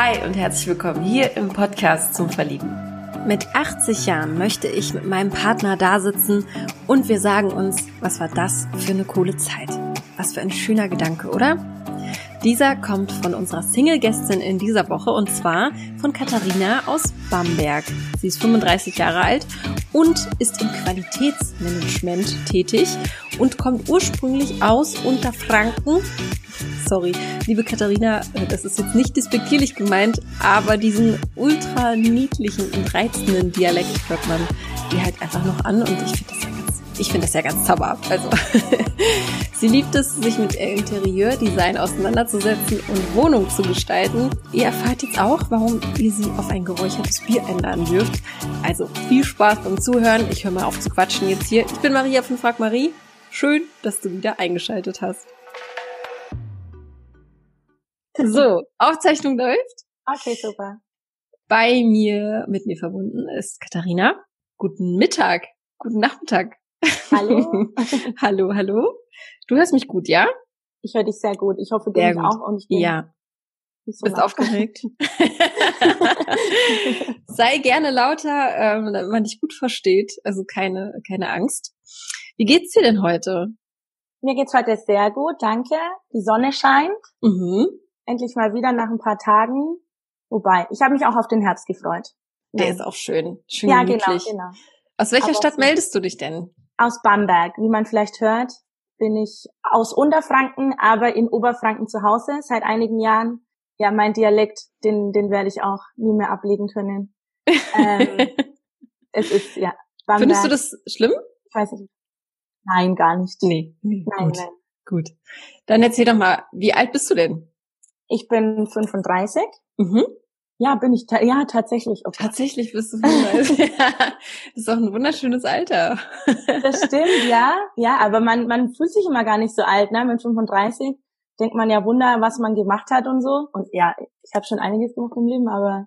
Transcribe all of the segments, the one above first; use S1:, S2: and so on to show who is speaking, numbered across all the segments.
S1: Hi und herzlich willkommen hier im Podcast zum Verlieben. Mit 80 Jahren möchte ich mit meinem Partner da sitzen und wir sagen uns, was war das für eine coole Zeit? Was für ein schöner Gedanke, oder? Dieser kommt von unserer Single-Gästin in dieser Woche und zwar von Katharina aus Bamberg. Sie ist 35 Jahre alt und ist im Qualitätsmanagement tätig und kommt ursprünglich aus Unterfranken sorry. Liebe Katharina, das ist jetzt nicht despektierlich gemeint, aber diesen ultra niedlichen und reizenden Dialekt hört man dir halt einfach noch an und ich finde das ja ganz, ich finde das ja ganz zauberhaft. Also, sie liebt es, sich mit Interieurdesign auseinanderzusetzen und Wohnung zu gestalten. Ihr erfahrt jetzt auch, warum ihr sie auf ein geräuchertes Bier einladen dürft. Also viel Spaß beim Zuhören. Ich höre mal auf zu quatschen jetzt hier. Ich bin Maria von Frag Marie. Schön, dass du wieder eingeschaltet hast. So, Aufzeichnung läuft.
S2: Okay, super.
S1: Bei mir, mit mir verbunden ist Katharina. Guten Mittag, guten Nachmittag.
S2: Hallo.
S1: hallo, hallo. Du hörst mich gut, ja?
S2: Ich höre dich sehr gut. Ich hoffe, du mich auch und ich bin
S1: ja. So Bist laut. aufgeregt? Sei gerne lauter, ähm, damit man dich gut versteht. Also keine, keine Angst. Wie geht's dir denn heute?
S2: Mir geht's heute sehr gut, danke. Die Sonne scheint.
S1: Mhm
S2: endlich mal wieder nach ein paar Tagen. Wobei, ich habe mich auch auf den Herbst gefreut.
S1: Der ja. ist auch schön. Schön
S2: ja, genau, genau.
S1: Aus welcher Aber Stadt meldest du dich denn?
S2: Aus Bamberg. Wie man vielleicht hört, bin ich aus Unterfranken, aber in Oberfranken zu Hause seit einigen Jahren. Ja, mein Dialekt, den, den werde ich auch nie mehr ablegen können. ähm, es ist, ja.
S1: Bamberg. Findest du das schlimm?
S2: Ich weiß nicht. Nein, gar nicht.
S1: Nee. nee
S2: nein,
S1: gut.
S2: nein.
S1: Gut. Dann erzähl doch mal, wie alt bist du denn?
S2: Ich bin 35.
S1: Mhm.
S2: Ja, bin ich, ta ja, tatsächlich.
S1: Okay. Tatsächlich bist du 35. das ist auch ein wunderschönes Alter.
S2: das stimmt, ja. Ja, aber man, man fühlt sich immer gar nicht so alt, ne? Mit 35 denkt man ja Wunder, was man gemacht hat und so. Und ja, ich habe schon einiges gemacht im Leben, aber.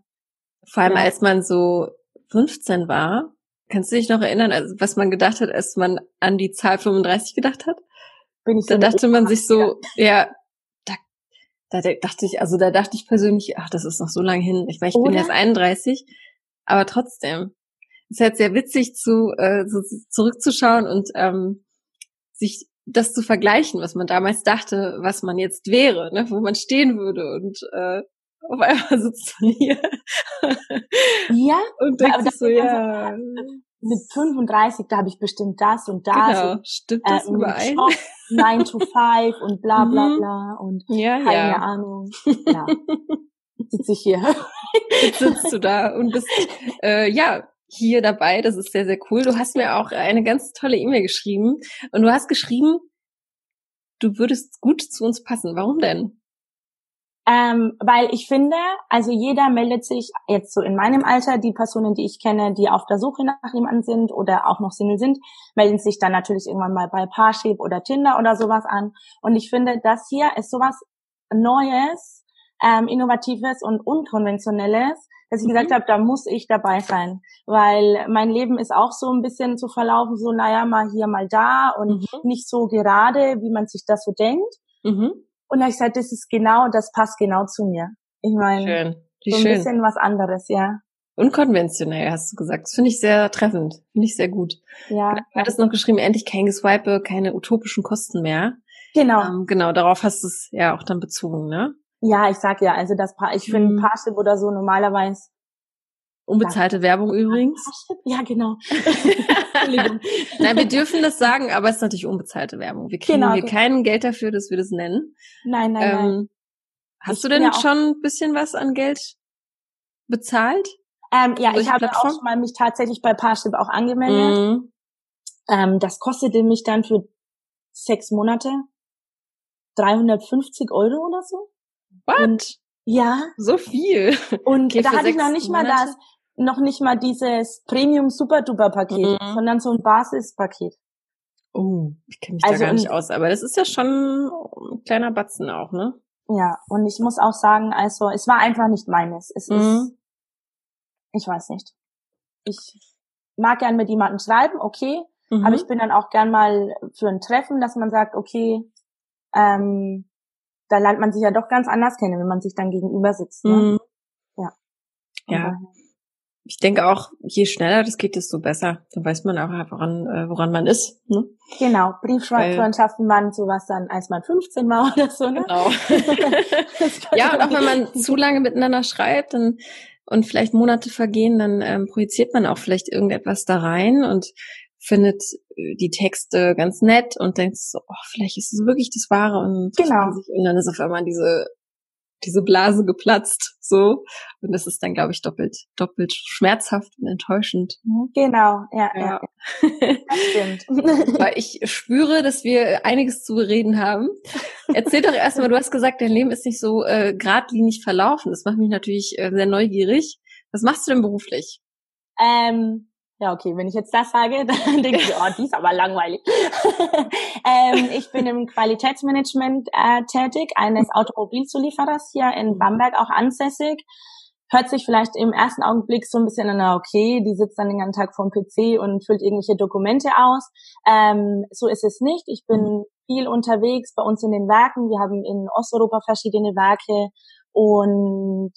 S1: Vor allem, ja. als man so 15 war, kannst du dich noch erinnern, also was man gedacht hat, als man an die Zahl 35 gedacht hat?
S2: Bin ich so
S1: da dachte man sich so, ja, da dachte ich, also da dachte ich persönlich, ach, das ist noch so lange hin. Ich meine, ich Oder? bin jetzt 31, aber trotzdem. Es ist halt sehr witzig zu äh, so zurückzuschauen und ähm, sich das zu vergleichen, was man damals dachte, was man jetzt wäre, ne, wo man stehen würde und äh, auf einmal sitzt man hier.
S2: Ja,
S1: und denkt sich so, ja
S2: mit 35, da habe ich bestimmt das und das.
S1: Genau,
S2: und,
S1: stimmt das äh, überein?
S2: 9 to 5 und bla bla mhm. bla und
S1: ja,
S2: keine
S1: ja.
S2: Ahnung. Ja. Sitze ich hier.
S1: Jetzt sitzt du da und bist äh, ja hier dabei. Das ist sehr, sehr cool. Du hast mir auch eine ganz tolle E-Mail geschrieben und du hast geschrieben, du würdest gut zu uns passen. Warum denn?
S2: Ähm, weil ich finde, also jeder meldet sich jetzt so in meinem Alter, die Personen, die ich kenne, die auf der Suche nach jemandem sind oder auch noch Single sind, melden sich dann natürlich irgendwann mal bei Parship oder Tinder oder sowas an. Und ich finde, das hier ist sowas Neues, ähm, Innovatives und Unkonventionelles, dass ich mhm. gesagt habe, da muss ich dabei sein, weil mein Leben ist auch so ein bisschen zu verlaufen, so naja, mal hier, mal da und mhm. nicht so gerade, wie man sich das so denkt.
S1: Mhm.
S2: Und da habe ich gesagt, das ist genau, das passt genau zu mir. Ich meine, so ein
S1: schön.
S2: bisschen was anderes, ja.
S1: Unkonventionell, hast du gesagt. Das finde ich sehr treffend. Finde ich sehr gut.
S2: Ja.
S1: Du hattest noch geschrieben, endlich kein Geswipe, keine utopischen Kosten mehr.
S2: Genau.
S1: Ähm, genau, darauf hast du es ja auch dann bezogen, ne?
S2: Ja, ich sag ja, also das Paar, ich finde mhm. Parship oder so normalerweise
S1: Unbezahlte ja. Werbung übrigens.
S2: Ja, genau.
S1: Nein, wir dürfen das sagen, aber es ist natürlich unbezahlte Werbung. Wir kriegen genau, hier genau. kein Geld dafür, dass wir das nennen.
S2: Nein, nein, ähm, nein.
S1: Hast ich du denn ja schon ein bisschen was an Geld bezahlt?
S2: Ähm, ja, ich habe Plattform? auch mal mich tatsächlich bei Parship auch angemeldet. Mhm. Ähm, das kostete mich dann für sechs Monate 350 Euro oder so.
S1: What? Und,
S2: ja.
S1: So viel.
S2: Und okay, da hatte ich noch nicht Monate? mal das noch nicht mal dieses Premium Super Duper Paket, mhm. sondern so ein Basispaket.
S1: Oh, ich kenne mich also da gar nicht aus, aber das ist ja schon ein kleiner Batzen auch, ne?
S2: Ja, und ich muss auch sagen, also es war einfach nicht meines. Es mhm. ist, ich weiß nicht. Ich mag gern mit jemandem schreiben, okay, mhm. aber ich bin dann auch gern mal für ein Treffen, dass man sagt, okay, ähm, da lernt man sich ja doch ganz anders kennen, wenn man sich dann gegenüber sitzt. Ne?
S1: Mhm. Ja. Ich denke auch, je schneller das geht, desto besser. Dann weiß man auch, woran, äh, woran man ist. Ne?
S2: Genau, Brieffreundschaften waren sowas dann, als man 15 war oder so. Ne? Genau.
S1: ja, und auch wenn man zu lange miteinander schreibt dann, und vielleicht Monate vergehen, dann ähm, projiziert man auch vielleicht irgendetwas da rein und findet äh, die Texte ganz nett und denkt so, oh, vielleicht ist es wirklich das Wahre und,
S2: genau.
S1: und dann ist auf einmal diese diese Blase geplatzt, so. Und das ist dann, glaube ich, doppelt, doppelt schmerzhaft und enttäuschend.
S2: Ne? Genau, ja, ja. ja. Das stimmt.
S1: Weil ich spüre, dass wir einiges zu bereden haben. Erzähl doch erstmal, du hast gesagt, dein Leben ist nicht so äh, geradlinig verlaufen. Das macht mich natürlich äh, sehr neugierig. Was machst du denn beruflich?
S2: Ähm, ja, okay, wenn ich jetzt das sage, dann denke ich, oh, die ist aber langweilig. ähm, ich bin im Qualitätsmanagement äh, tätig, eines Automobilzulieferers hier in Bamberg auch ansässig. Hört sich vielleicht im ersten Augenblick so ein bisschen an, okay, die sitzt dann den ganzen Tag vorm PC und füllt irgendwelche Dokumente aus. Ähm, so ist es nicht. Ich bin viel unterwegs bei uns in den Werken. Wir haben in Osteuropa verschiedene Werke und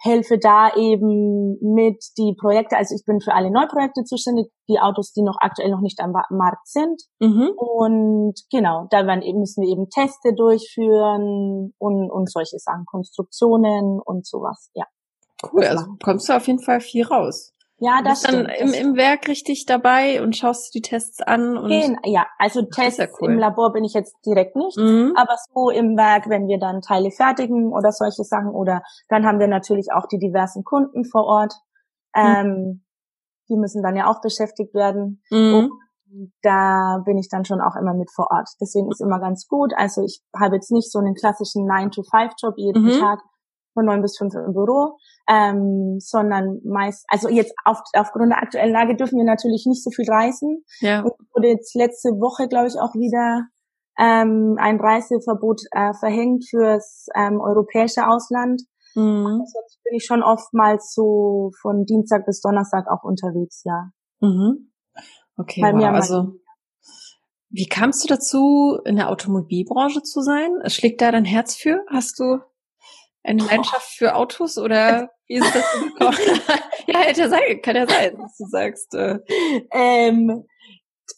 S2: helfe da eben mit die Projekte, also ich bin für alle Neuprojekte zuständig, die Autos, die noch aktuell noch nicht am Markt sind. Mhm. Und genau, da werden eben, müssen wir eben Teste durchführen und, und solche Sachen, Konstruktionen und sowas, ja.
S1: Cool, also kommst du auf jeden Fall viel raus.
S2: Ja, das
S1: bist
S2: stimmt.
S1: dann im, im Werk richtig dabei und schaust die Tests an. Und
S2: Gehen, ja, also Tests ja cool. im Labor bin ich jetzt direkt nicht, mhm. aber so im Werk, wenn wir dann Teile fertigen oder solche Sachen oder dann haben wir natürlich auch die diversen Kunden vor Ort. Mhm. Ähm, die müssen dann ja auch beschäftigt werden. Mhm. Da bin ich dann schon auch immer mit vor Ort. Deswegen ist immer ganz gut. Also ich habe jetzt nicht so einen klassischen 9-to-5-Job jeden mhm. Tag, von neun bis fünf im Büro, ähm, sondern meist, also jetzt auf, aufgrund der aktuellen Lage dürfen wir natürlich nicht so viel reisen. Ja. Und wurde jetzt letzte Woche, glaube ich, auch wieder ähm, ein Reiseverbot äh, verhängt fürs ähm, europäische Ausland. Mhm. Sonst bin ich schon oftmals so von Dienstag bis Donnerstag auch unterwegs, ja.
S1: Mhm. Okay, Bei wow. mir also wie kamst du dazu, in der Automobilbranche zu sein? Schlägt da dein Herz für? Hast du eine Leidenschaft für Autos oder wie ist das gekommen? ja, hätte ja sein, kann ja sein, dass du sagst. Äh.
S2: Ähm,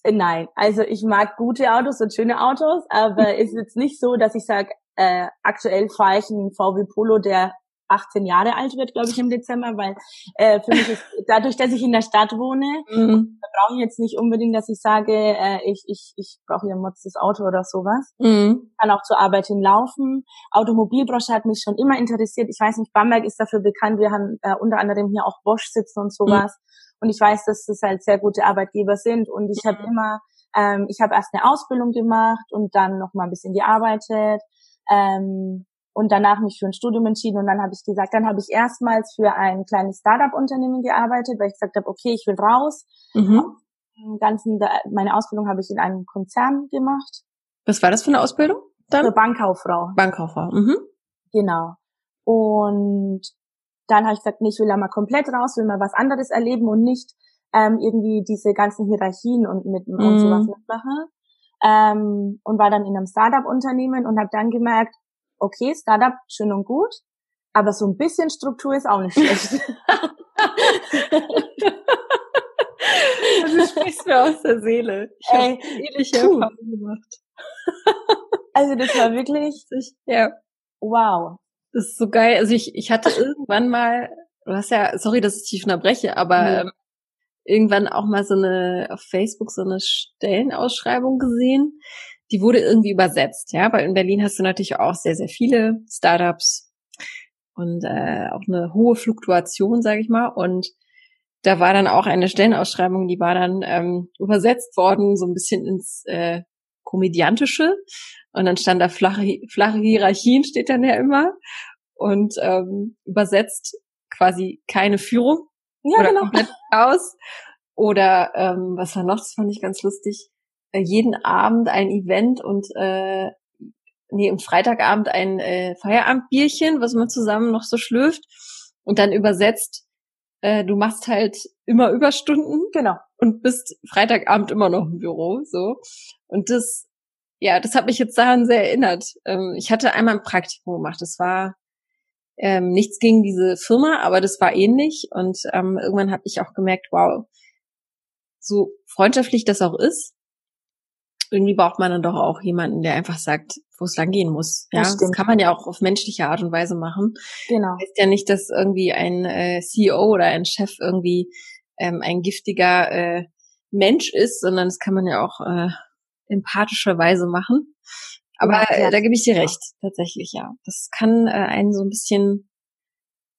S2: nein, also ich mag gute Autos und schöne Autos, aber es ist jetzt nicht so, dass ich sage, äh, aktuell fahre ich einen VW Polo, der 18 Jahre alt wird, glaube ich, im Dezember, weil äh, für mich ist dadurch, dass ich in der Stadt wohne, mhm. brauche ich jetzt nicht unbedingt, dass ich sage, äh, ich, ich, ich brauche hier ein motzes Auto oder sowas. Mhm. Kann auch zur Arbeit hinlaufen. Automobilbranche hat mich schon immer interessiert. Ich weiß nicht, Bamberg ist dafür bekannt. Wir haben äh, unter anderem hier auch Bosch sitzen und sowas. Mhm. Und ich weiß, dass das halt sehr gute Arbeitgeber sind. Und ich mhm. habe immer, ähm, ich habe erst eine Ausbildung gemacht und dann noch mal ein bisschen gearbeitet. Ähm, und danach mich für ein Studium entschieden und dann habe ich gesagt, dann habe ich erstmals für ein kleines Startup-Unternehmen gearbeitet, weil ich gesagt habe, okay, ich will raus. Mhm. Ganzen, meine Ausbildung habe ich in einem Konzern gemacht.
S1: Was war das für eine Ausbildung?
S2: Dann? Für Bankkauffrau.
S1: Bankkauffrau. Mhm.
S2: Genau. Und dann habe ich gesagt, nee, ich will da mal komplett raus, will mal was anderes erleben und nicht ähm, irgendwie diese ganzen Hierarchien und mit mhm. und sowas mitmachen. Ähm, und war dann in einem Startup-Unternehmen und habe dann gemerkt, okay, Startup schön und gut, aber so ein bisschen Struktur ist auch nicht schlecht.
S1: du sprichst mir aus der Seele. Ich habe ähnliche Erfahrungen gemacht.
S2: also das war wirklich,
S1: ja.
S2: wow.
S1: Das ist so geil. Also ich, ich hatte irgendwann mal, du hast ja, sorry, dass ich dich unterbreche, aber nee. ähm, irgendwann auch mal so eine auf Facebook so eine Stellenausschreibung gesehen die wurde irgendwie übersetzt, ja, weil in Berlin hast du natürlich auch sehr, sehr viele Startups und äh, auch eine hohe Fluktuation, sage ich mal. Und da war dann auch eine Stellenausschreibung, die war dann ähm, übersetzt worden, so ein bisschen ins äh, Komödiantische. Und dann stand da flache, flache Hierarchien, steht dann ja immer. Und ähm, übersetzt quasi keine Führung.
S2: Ja,
S1: oder
S2: genau.
S1: komplett aus. Oder ähm, was war noch, das fand ich ganz lustig jeden Abend ein Event und äh, nee, am Freitagabend ein äh, Feierabendbierchen, was man zusammen noch so schlürft und dann übersetzt, äh, du machst halt immer Überstunden,
S2: genau,
S1: und bist Freitagabend immer noch im Büro, so. Und das, ja, das hat mich jetzt daran sehr erinnert. Ähm, ich hatte einmal ein Praktikum gemacht, das war Ähm, nichts gegen diese Firma, aber das war ähnlich. Und ähm, irgendwann habe ich auch gemerkt, wow, so freundschaftlich das auch ist, irgendwie braucht man dann doch auch jemanden, der einfach sagt, wo es lang gehen muss. Ja, das, das, kann man ja auch auf menschliche Art und Weise machen. Genau. Das heißt ja nicht, dass irgendwie ein äh, CEO oder ein Chef irgendwie ähm, ein giftiger äh, Mensch ist, sondern das kann man ja auch äh, empathischerweise machen. Aber ja, äh, da gebe ich dir recht, tatsächlich, ja. Das kann äh, einen so ein bisschen,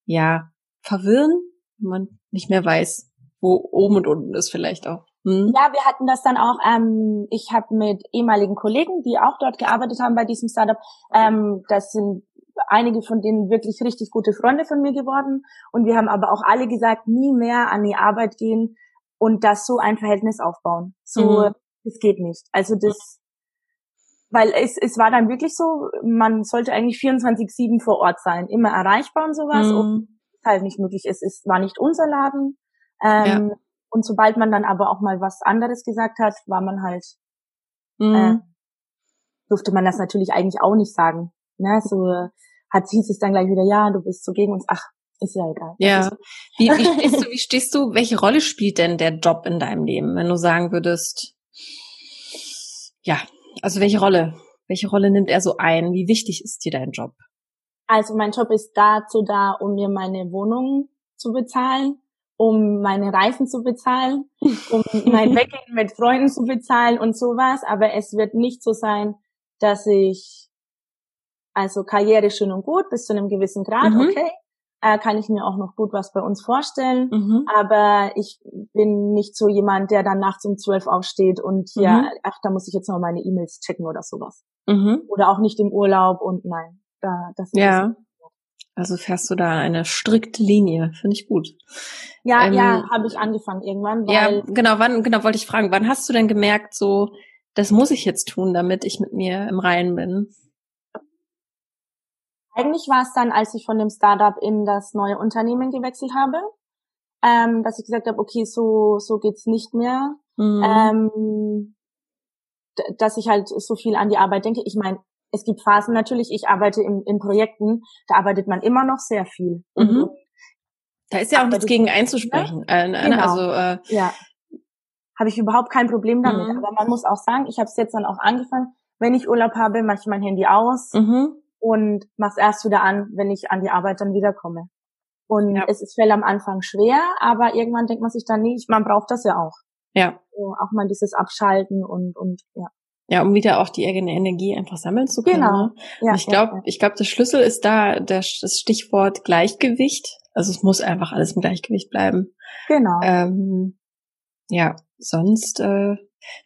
S1: ja, verwirren, wenn man nicht mehr weiß, wo oben und unten ist vielleicht auch.
S2: Hm. Ja, wir hatten das dann auch, ähm, ich habe mit ehemaligen Kollegen, die auch dort gearbeitet haben bei diesem Startup, ähm, das sind einige von denen wirklich richtig gute Freunde von mir geworden. Und wir haben aber auch alle gesagt, nie mehr an die Arbeit gehen und das so ein Verhältnis aufbauen. So, mhm. das geht nicht. Also das, weil es, es war dann wirklich so, man sollte eigentlich 24-7 vor Ort sein, immer erreichbar und sowas. Mhm. Und halt nicht möglich ist, es war nicht unser Laden. Ähm, ja. Und sobald man dann aber auch mal was anderes gesagt hat, war man halt, mhm. äh, durfte man das natürlich eigentlich auch nicht sagen. Ne? So hat hieß es dann gleich wieder, ja, du bist so gegen uns. Ach, ist ja egal.
S1: Ja. Wie, wie, stehst du, wie stehst du, welche Rolle spielt denn der Job in deinem Leben, wenn du sagen würdest, ja, also welche Rolle? Welche Rolle nimmt er so ein? Wie wichtig ist dir dein Job?
S2: Also mein Job ist dazu da, um mir meine Wohnung zu bezahlen um meine Reisen zu bezahlen, um mein Weggehen mit Freunden zu bezahlen und sowas. Aber es wird nicht so sein, dass ich, also Karriere schön und gut, bis zu einem gewissen Grad, mhm. okay, äh, kann ich mir auch noch gut was bei uns vorstellen. Mhm. Aber ich bin nicht so jemand, der dann nachts um zwölf aufsteht und hier, mhm. ach, da muss ich jetzt noch meine E-Mails checken oder sowas. Mhm. Oder auch nicht im Urlaub und nein, da, das
S1: ja. Also fährst du da eine strikte Linie, finde ich gut.
S2: Ja, ähm, ja, habe ich angefangen irgendwann.
S1: Weil ja, genau, wann, genau, wollte ich fragen, wann hast du denn gemerkt, so, das muss ich jetzt tun, damit ich mit mir im Reinen bin?
S2: Eigentlich war es dann, als ich von dem Startup in das neue Unternehmen gewechselt habe, ähm, dass ich gesagt habe, okay, so so geht's nicht mehr. Mhm. Ähm, dass ich halt so viel an die Arbeit denke. Ich meine, es gibt Phasen natürlich, ich arbeite in, in Projekten, da arbeitet man immer noch sehr viel. Mhm.
S1: Da ist ja auch nichts gegen einzusprechen. Äh, ne, genau. Also äh,
S2: ja, habe ich überhaupt kein Problem damit. Mhm. Aber man muss auch sagen, ich habe es jetzt dann auch angefangen. Wenn ich Urlaub habe, mache ich mein Handy aus mhm. und mache es erst wieder an, wenn ich an die Arbeit dann wiederkomme. Und ja. es ist fällt am Anfang schwer, aber irgendwann denkt man sich dann, nee, man braucht das ja auch. Ja. So, auch mal dieses Abschalten und und ja.
S1: Ja, um wieder auch die eigene Energie einfach sammeln zu können. Genau. Ne? Ja, ich glaube, ja, ich glaube, der Schlüssel ist da das Stichwort Gleichgewicht. Also es muss einfach alles im Gleichgewicht bleiben. Genau. Ähm, ja, sonst äh,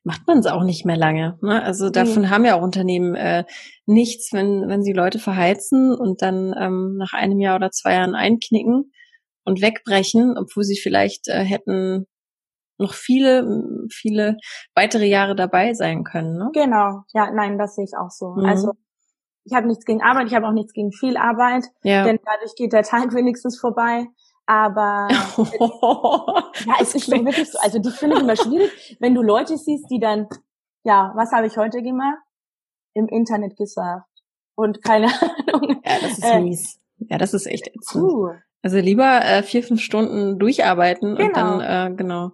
S1: macht man es auch nicht mehr lange. Ne? Also davon mhm. haben ja auch Unternehmen äh, nichts, wenn wenn sie Leute verheizen und dann ähm, nach einem Jahr oder zwei Jahren einknicken und wegbrechen, obwohl sie vielleicht äh, hätten noch viele, viele weitere Jahre dabei sein können. Ne?
S2: Genau, ja, nein, das sehe ich auch so. Mhm. Also ich habe nichts gegen Arbeit, ich habe auch nichts gegen viel Arbeit, ja. denn dadurch geht der Tag wenigstens vorbei. Aber ja, es ist schon wirklich so. Also die finde ich immer schwierig, wenn du Leute siehst, die dann, ja, was habe ich heute gemacht? Im Internet gesagt. Und keine Ahnung.
S1: Ja, das ist äh, mies. Ja, das ist echt ätzend. Uh. Also lieber äh, vier, fünf Stunden durcharbeiten genau. und dann, genau. äh, genau.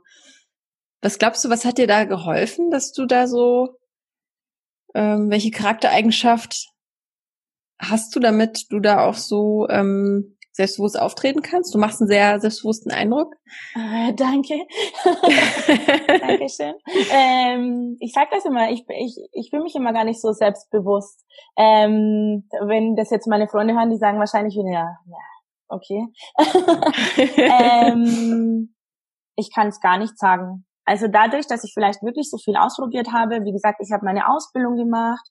S1: Was glaubst du, was hat dir da geholfen, dass du da so, ähm, welche Charaktereigenschaft hast du, damit du da auch so ähm, selbstbewusst auftreten kannst? Du machst einen sehr selbstbewussten Eindruck.
S2: Äh, danke. Dankeschön. Ähm, ich sag das immer, ich, ich, ich fühle mich immer gar nicht so selbstbewusst. Ähm, wenn das jetzt meine Freunde hören, die sagen wahrscheinlich wieder, ja, ja okay. ähm, ich kann es gar nicht sagen. Also dadurch, dass ich vielleicht wirklich so viel ausprobiert habe, wie gesagt, ich habe meine Ausbildung gemacht,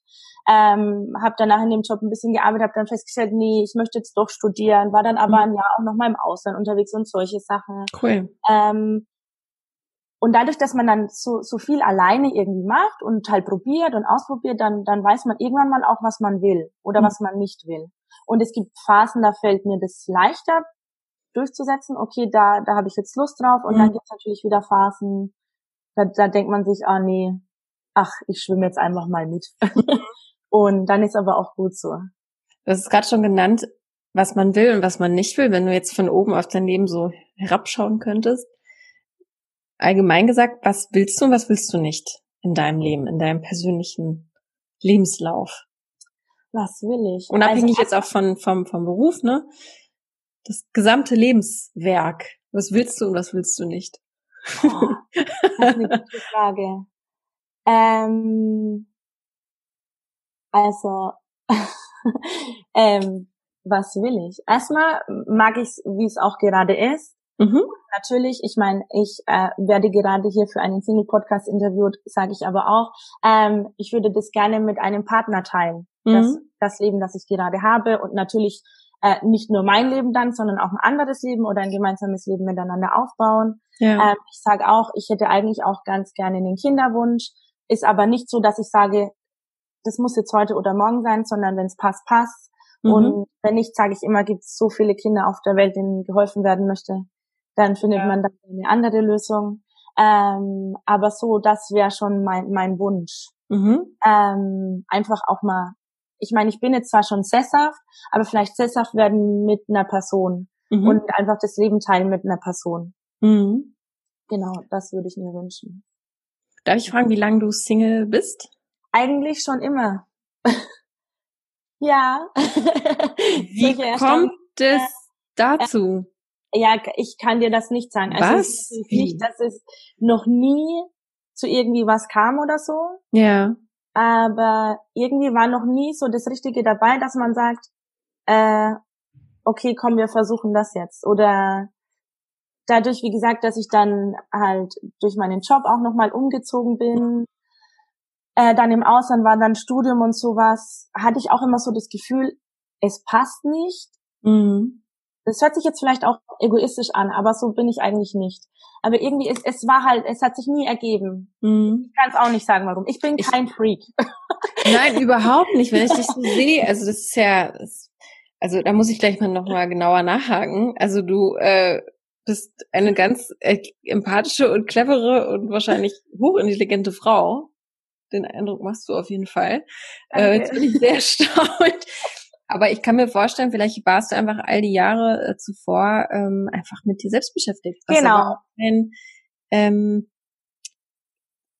S2: ähm, habe danach in dem Job ein bisschen gearbeitet, habe dann festgestellt, nee, ich möchte jetzt doch studieren, war dann aber mhm. ein Jahr auch noch mal im Ausland unterwegs und solche Sachen. Cool. Ähm, und dadurch, dass man dann so, so viel alleine irgendwie macht und halt probiert und ausprobiert, dann, dann weiß man irgendwann mal auch, was man will oder mhm. was man nicht will. Und es gibt Phasen, da fällt mir das leichter durchzusetzen. Okay, da, da habe ich jetzt Lust drauf. Und mhm. dann gibt es natürlich wieder Phasen, da, da denkt man sich, ah nee, ach, ich schwimme jetzt einfach mal mit. und dann ist aber auch gut so.
S1: Du hast es gerade schon genannt, was man will und was man nicht will, wenn du jetzt von oben auf dein Leben so herabschauen könntest. Allgemein gesagt, was willst du und was willst du nicht in deinem Leben, in deinem persönlichen Lebenslauf?
S2: Was will ich?
S1: Unabhängig also, jetzt auch von, vom, vom Beruf, ne? Das gesamte Lebenswerk. Was willst du und was willst du nicht?
S2: Oh, das ist eine gute Frage. Ähm, also, ähm, was will ich? Erstmal mag ich es, wie es auch gerade ist. Mhm. Natürlich, ich meine, ich äh, werde gerade hier für einen Single-Podcast interviewt, sage ich aber auch, ähm, ich würde das gerne mit einem Partner teilen, mhm. das, das Leben, das ich gerade habe und natürlich äh, nicht nur mein Leben dann, sondern auch ein anderes Leben oder ein gemeinsames Leben miteinander aufbauen. Ja. Ähm, ich sage auch, ich hätte eigentlich auch ganz gerne den Kinderwunsch, ist aber nicht so, dass ich sage, das muss jetzt heute oder morgen sein, sondern wenn es passt, passt. Mhm. Und wenn nicht, sage ich immer, gibt es so viele Kinder auf der Welt, denen geholfen werden möchte, dann findet ja. man dann eine andere Lösung. Ähm, aber so, das wäre schon mein, mein Wunsch. Mhm. Ähm, einfach auch mal, ich meine, ich bin jetzt zwar schon sesshaft, aber vielleicht sesshaft werden mit einer Person mhm. und einfach das Leben teilen mit einer Person. Mhm. Genau, das würde ich mir wünschen.
S1: Darf ich fragen, wie lange du Single bist?
S2: Eigentlich schon immer. ja.
S1: wie kommt es dazu?
S2: Ja, ich kann dir das nicht sagen.
S1: Also was?
S2: nicht, dass es noch nie zu irgendwie was kam oder so.
S1: Ja.
S2: Aber irgendwie war noch nie so das Richtige dabei, dass man sagt, äh, okay, komm, wir versuchen das jetzt. Oder dadurch, wie gesagt, dass ich dann halt durch meinen Job auch nochmal umgezogen bin, äh, dann im Ausland war dann Studium und sowas, hatte ich auch immer so das Gefühl, es passt nicht. Mhm. Das hört sich jetzt vielleicht auch egoistisch an, aber so bin ich eigentlich nicht. Aber irgendwie, es, es war halt, es hat sich nie ergeben. Mhm. Ich kann es auch nicht sagen, warum. Ich bin kein ich, Freak.
S1: Nein, überhaupt nicht, wenn ich dich so sehe. Also das ist ja, also da muss ich gleich mal nochmal genauer nachhaken. Also du äh, bist eine ganz äh, empathische und clevere und wahrscheinlich hochintelligente Frau. Den Eindruck machst du auf jeden Fall. Äh, jetzt bin ich sehr erstaunt. Aber ich kann mir vorstellen, vielleicht warst du einfach all die Jahre äh, zuvor ähm, einfach mit dir selbst beschäftigt.
S2: Was genau.
S1: Ein, ähm,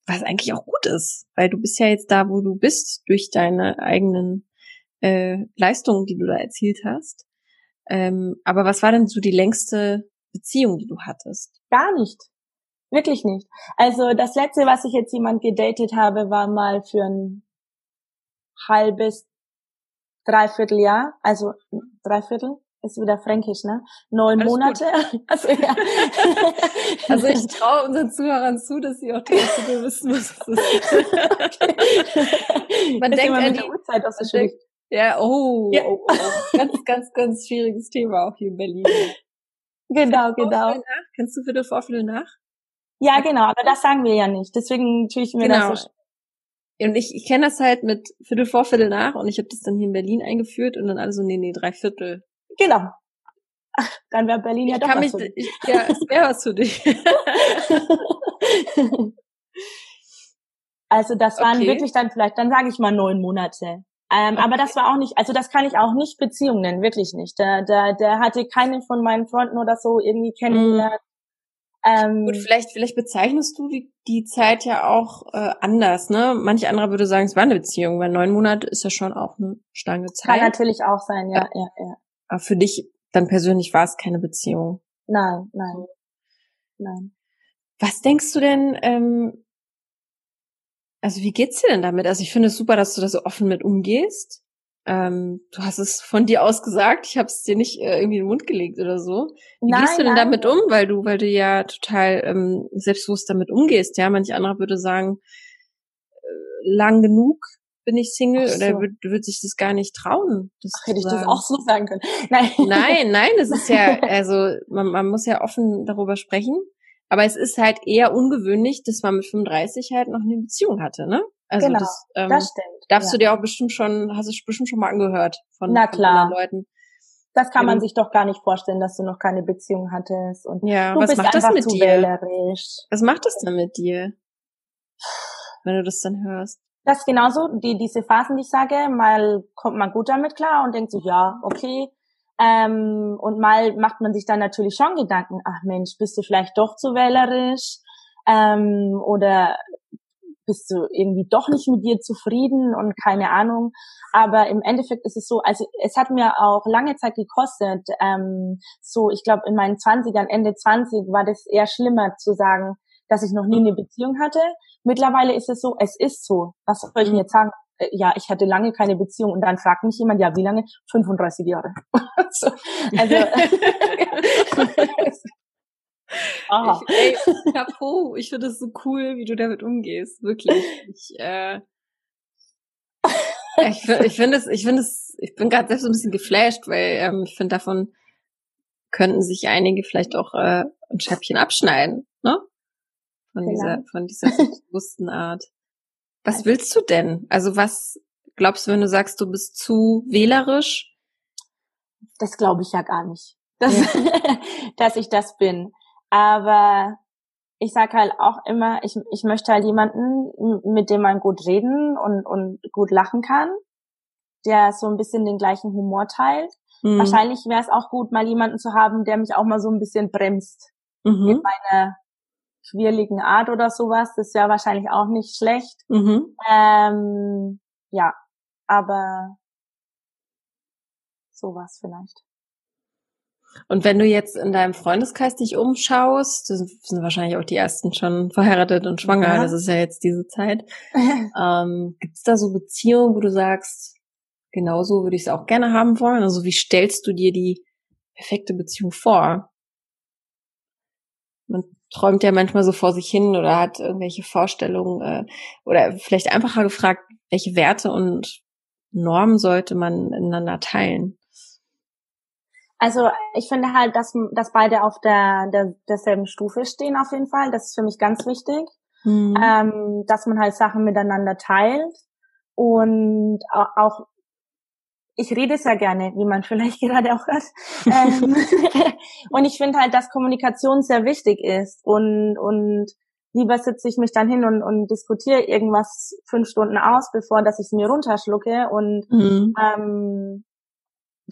S1: was eigentlich auch gut ist, weil du bist ja jetzt da, wo du bist, durch deine eigenen äh, Leistungen, die du da erzielt hast. Ähm, aber was war denn so die längste Beziehung, die du hattest?
S2: Gar nicht. Wirklich nicht. Also das letzte, was ich jetzt jemand gedatet habe, war mal für ein halbes, Dreivierteljahr, also Dreiviertel ist wieder fränkisch, ne? Neun Alles Monate.
S1: Also, ja. also ich traue unseren Zuhörern zu, dass sie auch trotzdem wissen, was es ist. okay. Man denkt an die Uhrzeit aus der Schule. Ja, oh, ja. Oh, oh, ganz, ganz, ganz schwieriges Thema auch hier in Berlin.
S2: Genau, genau.
S1: Kennst du Viertel vor Viertel nach?
S2: Ja, genau, aber das sagen wir ja nicht. Deswegen tue ich mir genau. das so
S1: und ich, ich kenne das halt mit Viertel vor, Viertel nach und ich habe das dann hier in Berlin eingeführt und dann alle so, nee, nee, drei Viertel.
S2: Genau. Ach, dann wäre Berlin ja
S1: ich
S2: doch
S1: kann was mich, ich, Ja, es wäre was für dich.
S2: also das waren okay. wirklich dann vielleicht, dann sage ich mal neun Monate. Ähm, okay. Aber das war auch nicht, also das kann ich auch nicht Beziehung nennen, wirklich nicht. Der, der, der hatte keinen von meinen Freunden oder so irgendwie kennengelernt.
S1: Ähm, Gut, vielleicht, vielleicht bezeichnest du die, die Zeit ja auch äh, anders, ne? Manch anderer würde sagen, es war eine Beziehung, weil neun Monate ist ja schon auch eine Stange Zeit.
S2: Kann natürlich auch sein, ja, ja, ja.
S1: Aber für dich dann persönlich war es keine Beziehung.
S2: Nein, nein, nein.
S1: Was denkst du denn, ähm, also wie geht's dir denn damit? Also ich finde es super, dass du da so offen mit umgehst ähm, du hast es von dir aus gesagt, ich habe es dir nicht äh, irgendwie in den Mund gelegt oder so. Wie nein, gehst du denn nein. damit um? Weil du, weil du ja total ähm, selbstbewusst damit umgehst, ja. Manch anderer würde sagen, äh, lang genug bin ich Single so. oder würde würd sich das gar nicht trauen.
S2: Das Ach, hätte ich das auch so sagen können.
S1: Nein, nein, nein, das ist ja, also man, man muss ja offen darüber sprechen. Aber es ist halt eher ungewöhnlich, dass man mit 35 halt noch eine Beziehung hatte, ne?
S2: Also genau, das, ähm, das stimmt.
S1: Darfst ja. du dir auch bestimmt schon, hast du bestimmt schon mal angehört von,
S2: Na klar.
S1: Von Leuten.
S2: Das kann man ähm, sich doch gar nicht vorstellen, dass du noch keine Beziehung hattest und
S1: ja,
S2: du
S1: was
S2: bist
S1: macht das mit dir?
S2: Wählerisch.
S1: Was macht das denn mit dir, wenn du das dann hörst?
S2: Das ist genauso, die, diese Phasen, die ich sage, mal kommt man gut damit klar und denkt sich, ja, okay, Ähm, und mal macht man sich dann natürlich schon Gedanken, ach Mensch, bist du vielleicht doch zu wählerisch? Ähm, oder bist du irgendwie doch nicht mit dir zufrieden und keine Ahnung. Aber im Endeffekt ist es so, also es hat mir auch lange Zeit gekostet, ähm, so ich glaube in meinen Zwanzigern, Ende 20 war das eher schlimmer zu sagen, dass ich noch nie eine Beziehung hatte. Mittlerweile ist es so, es ist so. Was soll ich denn jetzt sagen? Äh, ja, ich hatte lange keine Beziehung und dann fragt mich jemand, ja, wie lange? 35 Jahre. so, also
S1: Ah. Ich, ey, Chapeau, ich finde es so cool, wie du damit umgehst. Wirklich. Ich, äh, ich, ich finde es, ich finde es, ich bin gerade selbst so ein bisschen geflasht, weil ähm, ich finde, davon könnten sich einige vielleicht auch äh, ein Schäppchen abschneiden, ne? Von genau. dieser, von dieser bewussten Art. Was also, willst du denn? Also was glaubst du, wenn du sagst, du bist zu wählerisch?
S2: Das glaube ich ja gar nicht, dass, ja. dass ich das bin. Aber ich sag halt auch immer, ich, ich möchte halt jemanden, mit dem man gut reden und, und gut lachen kann, der so ein bisschen den gleichen Humor teilt. Mhm. Wahrscheinlich wäre es auch gut, mal jemanden zu haben, der mich auch mal so ein bisschen bremst. Mhm. Mit meiner quirligen Art oder sowas. Das wäre wahrscheinlich auch nicht schlecht. Mhm. Ähm, ja, aber sowas vielleicht.
S1: Und wenn du jetzt in deinem Freundeskreis dich umschaust, das sind wahrscheinlich auch die ersten schon verheiratet und schwanger, ja. das ist ja jetzt diese Zeit. ähm, Gibt es da so Beziehungen, wo du sagst, genauso würde ich es auch gerne haben wollen? Also wie stellst du dir die perfekte Beziehung vor? Man träumt ja manchmal so vor sich hin oder hat irgendwelche Vorstellungen äh, oder vielleicht einfacher gefragt, welche Werte und Normen sollte man miteinander teilen?
S2: Also ich finde halt, dass, dass beide auf der, der derselben Stufe stehen auf jeden Fall. Das ist für mich ganz wichtig. Mhm. Ähm, dass man halt Sachen miteinander teilt und auch ich rede sehr gerne, wie man vielleicht gerade auch hört. ähm, und ich finde halt, dass Kommunikation sehr wichtig ist und und lieber sitze ich mich dann hin und, und diskutiere irgendwas fünf Stunden aus, bevor dass ich es mir runterschlucke und mhm. ähm,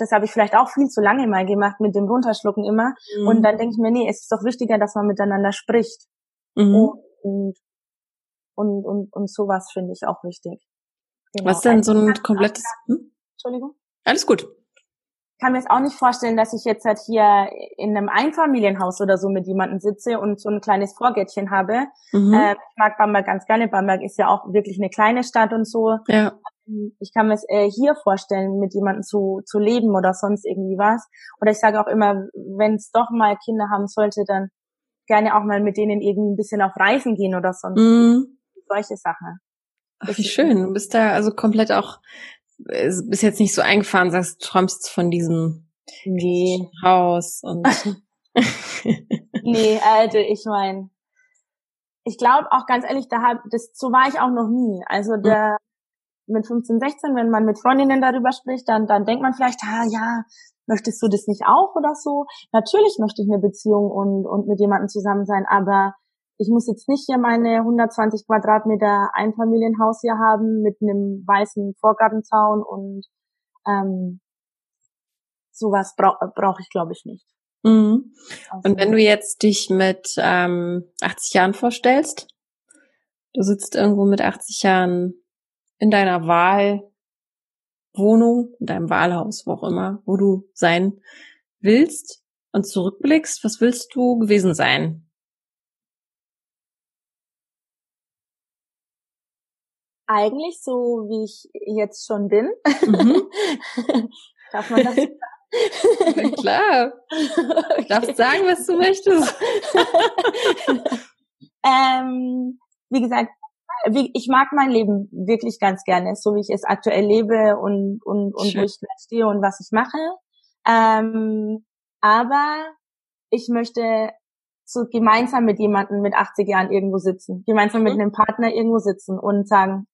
S2: das habe ich vielleicht auch viel zu lange mal gemacht mit dem Runterschlucken immer. Mhm. Und dann denke ich mir, nee, es ist doch wichtiger, dass man miteinander spricht. Mhm. Und, und, und, und sowas finde ich auch wichtig.
S1: Genau. Was denn so ein komplettes, hm?
S2: Entschuldigung?
S1: Alles gut.
S2: Ich kann mir jetzt auch nicht vorstellen, dass ich jetzt halt hier in einem Einfamilienhaus oder so mit jemandem sitze und so ein kleines Vorgärtchen habe. Mhm. Äh, ich mag Bamberg ganz gerne. Bamberg ist ja auch wirklich eine kleine Stadt und so. Ja ich kann mir es äh, hier vorstellen, mit jemandem zu, zu leben oder sonst irgendwie was. Oder ich sage auch immer, wenn es doch mal Kinder haben sollte, dann gerne auch mal mit denen irgendwie ein bisschen auf Reisen gehen oder sonst mm. solche Sachen.
S1: Ach, wie schön. Du bist da also komplett auch, bist jetzt nicht so eingefahren, sagst, du träumst von diesem nee. Haus und.
S2: nee, also ich meine, ich glaube auch ganz ehrlich, da hab, das so war ich auch noch nie. Also der, mit 15, 16, wenn man mit Freundinnen darüber spricht, dann, dann denkt man vielleicht, ah ja, möchtest du das nicht auch oder so? Natürlich möchte ich eine Beziehung und, und mit jemandem zusammen sein, aber ich muss jetzt nicht hier meine 120 Quadratmeter Einfamilienhaus hier haben mit einem weißen Vorgartenzaun und ähm, sowas brauche brauch ich, glaube ich, nicht.
S1: Mhm. Also, und wenn du jetzt dich mit ähm, 80 Jahren vorstellst, du sitzt irgendwo mit 80 Jahren in deiner Wahlwohnung, in deinem Wahlhaus, wo auch immer, wo du sein willst und zurückblickst, was willst du gewesen sein?
S2: Eigentlich so, wie ich jetzt schon bin. Mhm. Darf man das
S1: Na klar. Okay. Darfst sagen, was du möchtest.
S2: ähm, wie gesagt, ich mag mein Leben wirklich ganz gerne, so wie ich es aktuell lebe und, und, und wo ich stehe und was ich mache. Ähm, aber ich möchte so gemeinsam mit jemandem mit 80 Jahren irgendwo sitzen, gemeinsam mit mhm. einem Partner irgendwo sitzen und sagen,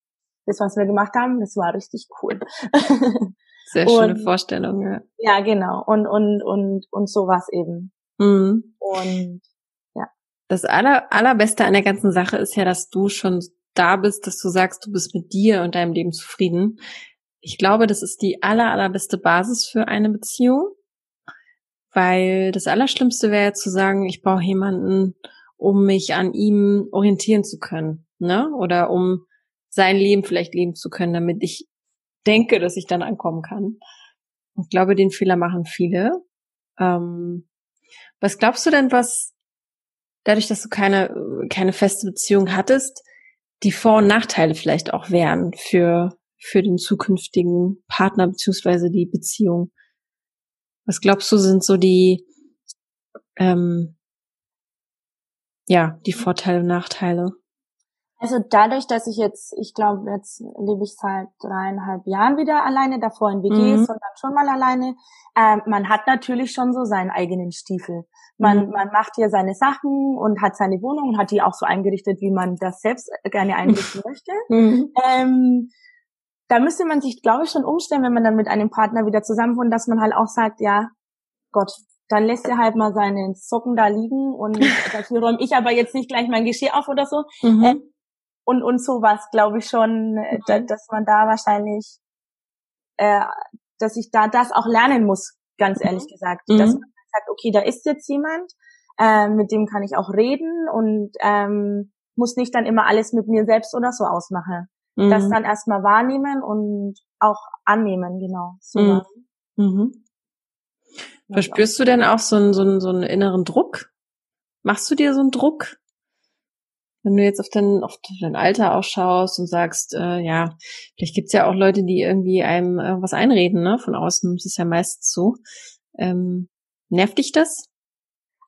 S2: das, was wir gemacht haben, das war richtig cool.
S1: Sehr schöne und, Vorstellung, ja.
S2: Ja, genau. Und, und, und, und sowas eben. Mhm. Und ja.
S1: Das aller, allerbeste an der ganzen Sache ist ja, dass du schon da bist, dass du sagst, du bist mit dir und deinem Leben zufrieden. Ich glaube, das ist die aller, allerbeste Basis für eine Beziehung. Weil das Allerschlimmste wäre zu sagen, ich brauche jemanden, um mich an ihm orientieren zu können, ne? Oder um sein Leben vielleicht leben zu können, damit ich denke, dass ich dann ankommen kann. Ich glaube, den Fehler machen viele. Ähm, was glaubst du denn, was dadurch, dass du keine, keine feste Beziehung hattest, die Vor- und Nachteile vielleicht auch wären für, für den zukünftigen Partner beziehungsweise die Beziehung? Was glaubst du, sind so die, ähm, ja, die Vorteile und Nachteile?
S2: Also dadurch, dass ich jetzt, ich glaube, jetzt lebe ich seit dreieinhalb Jahren wieder alleine, davor in WGs mhm. und dann schon mal alleine. Ähm, man hat natürlich schon so seinen eigenen Stiefel. Man, mhm. man macht hier seine Sachen und hat seine Wohnung und hat die auch so eingerichtet, wie man das selbst gerne einrichten möchte. Mhm. Ähm, da müsste man sich, glaube ich, schon umstellen, wenn man dann mit einem Partner wieder zusammen wohnt, dass man halt auch sagt, ja, Gott, dann lässt er halt mal seine Socken da liegen und dafür räume ich aber jetzt nicht gleich mein Geschirr auf oder so. Mhm. Und, und sowas, glaube ich schon, äh, da, dass man da wahrscheinlich, äh, dass ich da das auch lernen muss, ganz mhm. ehrlich gesagt. Mhm. Dass man sagt, okay, da ist jetzt jemand, äh, mit dem kann ich auch reden und ähm, muss nicht dann immer alles mit mir selbst oder so ausmachen. Mhm. Das dann erstmal wahrnehmen und auch annehmen, genau.
S1: So mhm. mhm. Verspürst du denn auch so einen, so, einen, so einen inneren Druck? Machst du dir so einen Druck? Wenn du jetzt auf dein, auf dein Alter ausschaust und sagst, äh, ja, vielleicht gibt's ja auch Leute, die irgendwie einem äh, was einreden, ne? Von außen. Das ist ja meistens so. Ähm, nervt dich das?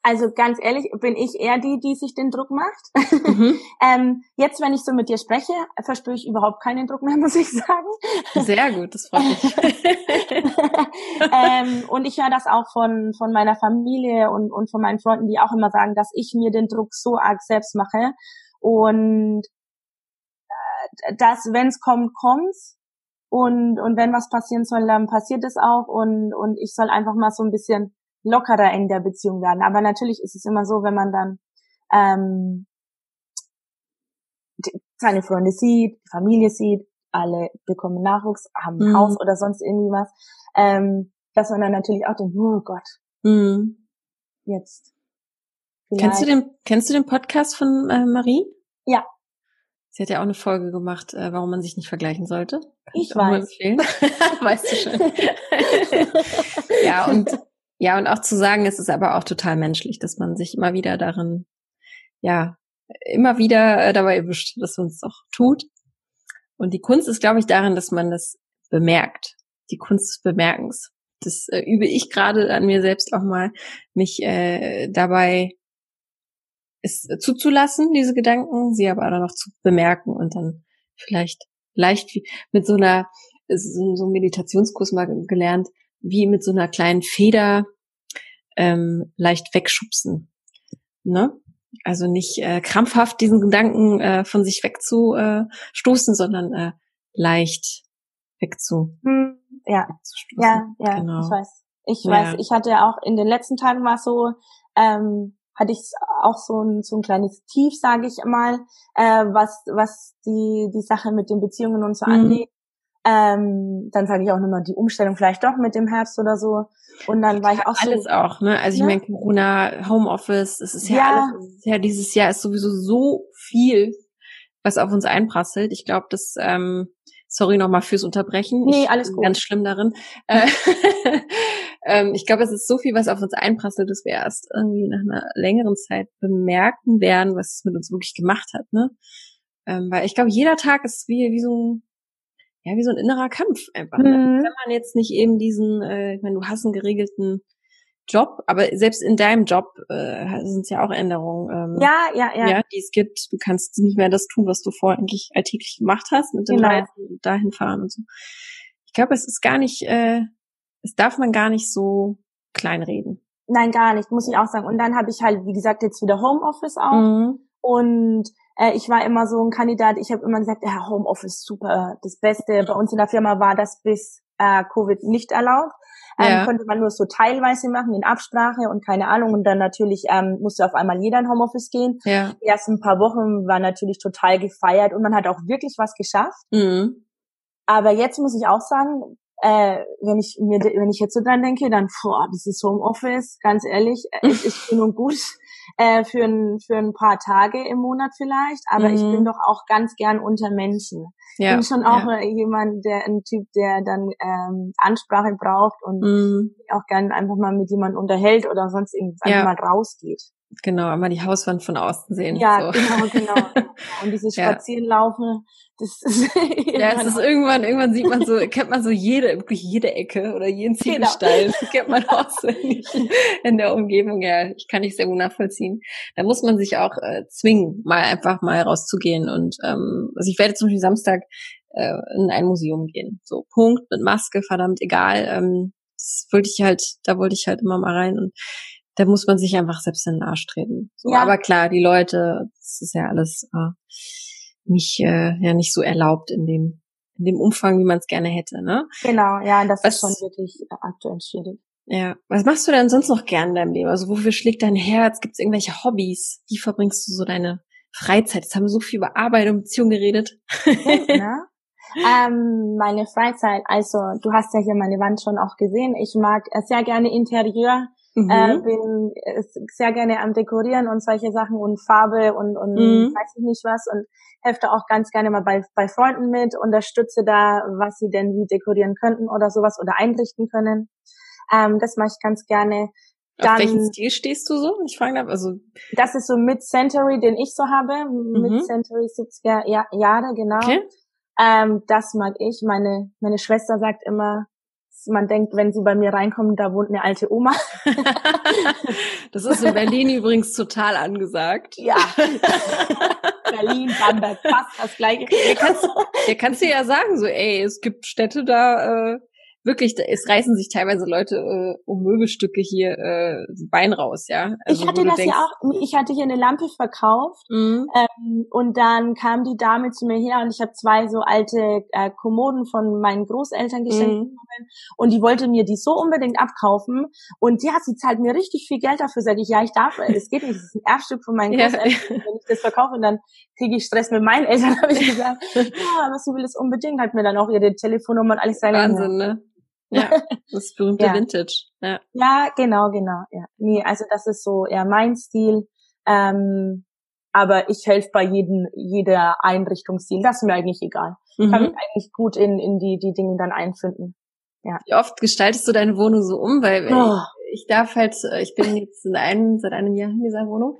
S2: Also ganz ehrlich, bin ich eher die, die sich den Druck macht. Mhm. ähm, jetzt, wenn ich so mit dir spreche, verspüre ich überhaupt keinen Druck mehr, muss ich sagen.
S1: Sehr gut, das freut mich.
S2: ähm, und ich höre das auch von, von meiner Familie und, und von meinen Freunden, die auch immer sagen, dass ich mir den Druck so arg selbst mache. Und äh, dass, wenn es kommt, kommt's. Und, und wenn was passieren soll, dann passiert es auch. Und, und ich soll einfach mal so ein bisschen lockerer in der Beziehung werden. Aber natürlich ist es immer so, wenn man dann ähm, seine Freunde sieht, die Familie sieht, alle bekommen Nachwuchs, haben ein mhm. Haus oder sonst irgendwie was, ähm, dass man dann natürlich auch denkt, oh Gott, mhm. jetzt.
S1: Vielleicht. Kennst du den, kennst du den Podcast von äh, Marie?
S2: Ja.
S1: Sie hat ja auch eine Folge gemacht, äh, warum man sich nicht vergleichen sollte.
S2: Kann ich, ich weiß.
S1: weißt du schon. ja, und ja, und auch zu sagen, es ist aber auch total menschlich, dass man sich immer wieder darin, ja, immer wieder äh, dabei erwischt, dass man es auch tut. Und die Kunst ist, glaube ich, darin, dass man das bemerkt. Die Kunst des Bemerkens. Das äh, übe ich gerade an mir selbst auch mal, mich äh, dabei es zuzulassen, diese Gedanken, sie aber dann noch zu bemerken und dann vielleicht leicht wie mit so einer, so, so Meditationskurs mal gelernt, wie mit so einer kleinen Feder ähm, leicht wegschubsen. Ne? Also nicht äh, krampfhaft diesen Gedanken äh, von sich wegzustoßen, äh, sondern äh, leicht wegzu.
S2: Hm, ja, ja, ja, genau. ich weiß. Ich ja. weiß, ich hatte auch in den letzten Tagen war so, ähm, hatte ich auch so ein, so ein kleines Tief, sage ich mal, äh, was, was die, die Sache mit den Beziehungen und so mhm. angeht. Ähm, dann sage ich auch nochmal die Umstellung vielleicht doch mit dem Herbst oder so. Und dann war ich auch
S1: alles
S2: so,
S1: auch, ne? Also ich ne? meine Corona, Homeoffice, es ist ja, ja alles, ja dieses Jahr ist sowieso so viel, was auf uns einprasselt. Ich glaube, das ähm, sorry nochmal fürs Unterbrechen.
S2: Nee,
S1: ich
S2: alles
S1: bin gut. Ganz schlimm darin. Äh, ähm, ich glaube, es ist so viel, was auf uns einprasselt, dass wir erst irgendwie nach einer längeren Zeit bemerken werden, was es mit uns wirklich gemacht hat, ne? Ähm, weil ich glaube, jeder Tag ist wie, wie so ein ja, wie so ein innerer Kampf einfach. Ne? Mhm. Wenn man jetzt nicht eben diesen, äh, ich meine, du hast einen geregelten Job, aber selbst in deinem Job äh, sind es ja auch Änderungen. Ähm,
S2: ja, ja, ja. Ja,
S1: die es gibt. Du kannst nicht mehr das tun, was du vorher eigentlich alltäglich gemacht hast, mit dem genau. Reisen dahin fahren und so. Ich glaube, es ist gar nicht, äh, es darf man gar nicht so kleinreden.
S2: Nein, gar nicht, muss ich auch sagen. Und dann habe ich halt, wie gesagt, jetzt wieder Homeoffice auch. Mhm. Und äh, ich war immer so ein Kandidat, ich habe immer gesagt, ja, Homeoffice super, das Beste. Bei uns in der Firma war das bis äh, Covid nicht erlaubt. Ähm, ja. Konnte man nur so teilweise machen in Absprache und keine Ahnung. Und dann natürlich ähm, musste auf einmal jeder in Homeoffice gehen. Ja. Die ersten paar Wochen war natürlich total gefeiert und man hat auch wirklich was geschafft. Mhm. Aber jetzt muss ich auch sagen, äh, wenn ich mir, wenn ich jetzt so dran denke, dann, boah, dieses Homeoffice, ganz ehrlich, äh, es ist schön und gut äh, für, ein, für ein paar Tage im Monat vielleicht, aber mhm. ich bin doch auch ganz gern unter Menschen. Ja, bin schon auch ja. jemand, der ein Typ, der dann ähm, Ansprache braucht und mhm. auch gern einfach mal mit jemandem unterhält oder sonst irgendwas ja. einfach mal rausgeht.
S1: Genau, einmal die Hauswand von außen sehen.
S2: Ja, so. genau, genau. Und dieses Spazierenlaufen, das ist
S1: Ja, es ist irgendwann, irgendwann sieht man so, kennt man so jede, wirklich jede Ecke oder jeden genau. Ziegelstein. Genau. Das kennt man auswendig in der Umgebung. Ja, ich kann nicht sehr gut nachvollziehen. Da muss man sich auch äh, zwingen, mal einfach mal rauszugehen. Und ähm, also ich werde zum Beispiel Samstag äh, in ein Museum gehen. So, Punkt, mit Maske, verdammt egal. Ähm, das wollte ich halt, da wollte ich halt immer mal rein und da muss man sich einfach selbst in den Arsch treten. So, ja. Aber klar, die Leute, das ist ja alles äh, nicht, äh, ja nicht so erlaubt in dem, in dem Umfang, wie man es gerne hätte, ne?
S2: Genau, ja, das Was, ist schon wirklich aktuell schwierig.
S1: Ja. Was machst du denn sonst noch gern in deinem Leben? Also wofür schlägt dein Herz? Gibt es irgendwelche Hobbys? Wie verbringst du so deine Freizeit? Jetzt haben wir so viel über Arbeit und Beziehung geredet.
S2: Ja, ähm, meine Freizeit, also du hast ja hier meine Wand schon auch gesehen. Ich mag sehr gerne Interieur. Mhm. Äh, bin sehr gerne am Dekorieren und solche Sachen und Farbe und, und mhm. weiß ich nicht was und helfe auch ganz gerne mal bei, bei Freunden mit, unterstütze da, was sie denn wie dekorieren könnten oder sowas oder einrichten können. Ähm, das mache ich ganz gerne.
S1: Dann, Auf welchen Stil stehst du so? Ich frage also
S2: das ist so Mid-Century, den ich so habe, mhm. Mid-Century 70er Jahre, genau. Okay. Ähm, das mag ich. Meine meine Schwester sagt immer, man denkt, wenn sie bei mir reinkommen, da wohnt eine alte Oma.
S1: das ist in Berlin übrigens total angesagt.
S2: Ja. Berlin, Bamberg, fast das gleiche.
S1: Ja, kannst, ja, kannst du ja sagen, so, ey, es gibt Städte da, äh, wirklich, es reißen sich teilweise Leute äh, um Möbelstücke hier äh, Bein raus, ja.
S2: Also, ich hatte das denkst, ja auch, ich hatte hier eine Lampe verkauft mhm. ähm, und dann kam die Dame zu mir her und ich habe zwei so alte äh, Kommoden von meinen Großeltern geschenkt mhm. bekommen und die wollte mir die so unbedingt abkaufen und ja, sie zahlt mir richtig viel Geld dafür, sage ich, ja, ich darf, es geht nicht, das ist ein Erbstück von meinen Großeltern, ja. wenn ich das verkaufe, dann kriege ich Stress mit meinen Eltern, habe ich gesagt, ja, was sie will es unbedingt, hat mir dann auch ihre Telefonnummer und alles
S1: sein Wahnsinn, ne? Ja, das berühmte ja. Vintage. Ja.
S2: ja, genau, genau. Ja. Nee, also das ist so eher mein Stil. Ähm, aber ich helfe bei jedem, jeder Einrichtungsstil. Das ist mir eigentlich egal. Mhm. Ich kann mich eigentlich gut in, in die, die Dinge dann einfinden. Ja.
S1: Wie oft gestaltest du deine Wohnung so um? Weil oh. ich, ich darf halt, ich bin jetzt in einem, seit einem Jahr in dieser Wohnung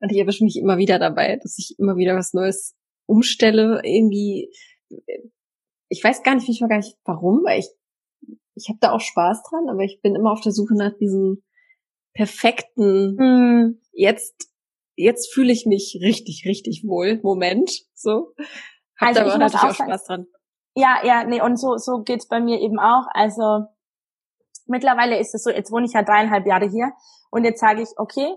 S1: und ich erwische mich immer wieder dabei, dass ich immer wieder was Neues umstelle. Irgendwie, ich weiß gar nicht, ich weiß gar nicht warum, weil ich ich habe da auch Spaß dran, aber ich bin immer auf der Suche nach diesem perfekten, mm. jetzt, jetzt fühle ich mich richtig, richtig wohl, Moment, so. Hab also da aber natürlich auch, auch Spaß dran.
S2: Ja, ja, nee, und so, so geht's bei mir eben auch. Also, mittlerweile ist es so, jetzt wohne ich ja dreieinhalb Jahre hier und jetzt sage ich, okay,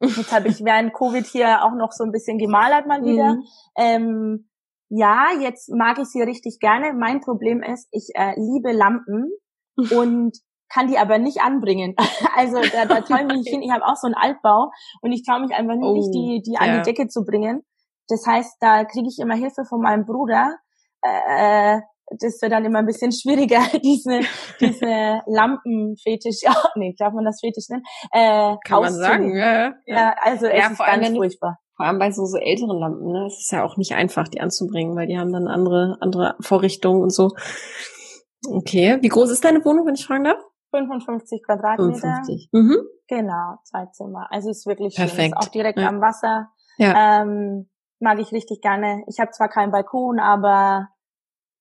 S2: jetzt habe ich während Covid hier auch noch so ein bisschen gemalert mal wieder. Mhm. Ähm, ja, jetzt mag ich sie richtig gerne. Mein Problem ist, ich äh, liebe Lampen und kann die aber nicht anbringen. also da, da traue ich mich hin. Ich habe auch so einen Altbau und ich traue mich einfach oh, nicht, die, die an ja. die Decke zu bringen. Das heißt, da kriege ich immer Hilfe von meinem Bruder. Äh, das wird dann immer ein bisschen schwieriger, diese, diese Lampenfetisch, ja, nee, darf man das Fetisch nennen?
S1: Äh, Kann man sagen, ja.
S2: Ja, also es ja, ist ganz furchtbar.
S1: Vor allem bei so, so älteren Lampen, ne? Es ist ja auch nicht einfach, die anzubringen, weil die haben dann andere, andere Vorrichtungen und so. Okay. Wie groß ist deine Wohnung, wenn ich fragen darf?
S2: 55 Quadratmeter.
S1: 55. Mhm.
S2: Genau, zwei Zimmer. Also ist wirklich Perfekt. schön. Ist auch direkt ja. am Wasser. Ja. Ähm, mag ich richtig gerne. Ich habe zwar keinen Balkon, aber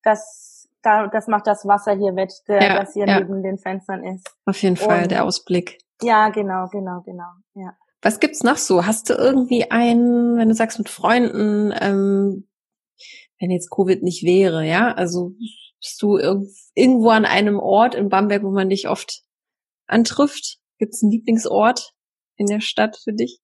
S2: das, da, das macht das Wasser hier wett, der, ja, das hier ja. neben den Fenstern ist.
S1: Auf jeden Fall, Und, der Ausblick.
S2: Ja, genau, genau, genau. Ja.
S1: Was gibt's noch so? Hast du irgendwie einen, wenn du sagst mit Freunden, ähm, wenn jetzt Covid nicht wäre, ja? Also bist du irgendwo an einem Ort in Bamberg, wo man dich oft antrifft? Gibt's einen Lieblingsort in der Stadt für dich?